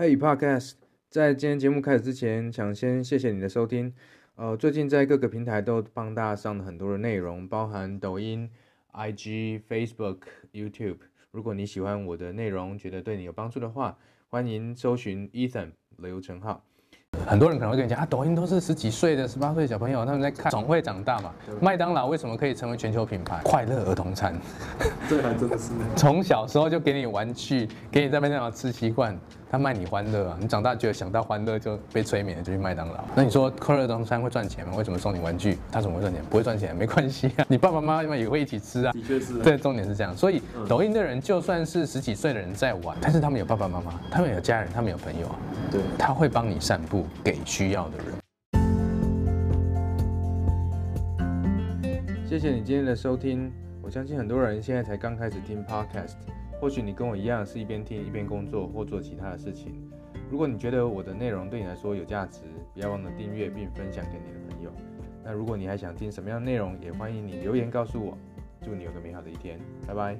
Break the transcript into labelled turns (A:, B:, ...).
A: Hey Podcast，在今天节目开始之前，想先谢谢你的收听。呃，最近在各个平台都帮大家上了很多的内容，包含抖音、IG、Facebook、YouTube。如果你喜欢我的内容，觉得对你有帮助的话，欢迎搜寻 Ethan 刘成浩。很多人可能会跟你讲啊，抖音都是十几岁的、十八岁的小朋友，他们在看，总会长大嘛。麦当劳为什么可以成为全球品牌？快乐儿童餐，
B: 这还真的是。
A: 从小时候就给你玩具，给你在麦当劳吃习惯，他卖你欢乐啊。你长大觉得想到欢乐就被催眠了，就去麦当劳。那你说快乐儿童餐会赚钱吗？为什么送你玩具？他怎么会赚钱？不会赚钱，没关系啊。你爸爸妈妈也会一起吃啊。
B: 的确是。
A: 对，重点是这样。所以抖音的人就算是十几岁的人在玩，但是他们有爸爸妈妈，他们有家人，他们有朋友啊。
B: 对，
A: 他会帮你散步给需要的人。谢谢你今天的收听。我相信很多人现在才刚开始听 Podcast，或许你跟我一样是一边听一边工作或做其他的事情。如果你觉得我的内容对你来说有价值，不要忘了订阅并分享给你的朋友。那如果你还想听什么样的内容，也欢迎你留言告诉我。祝你有个美好的一天，拜拜。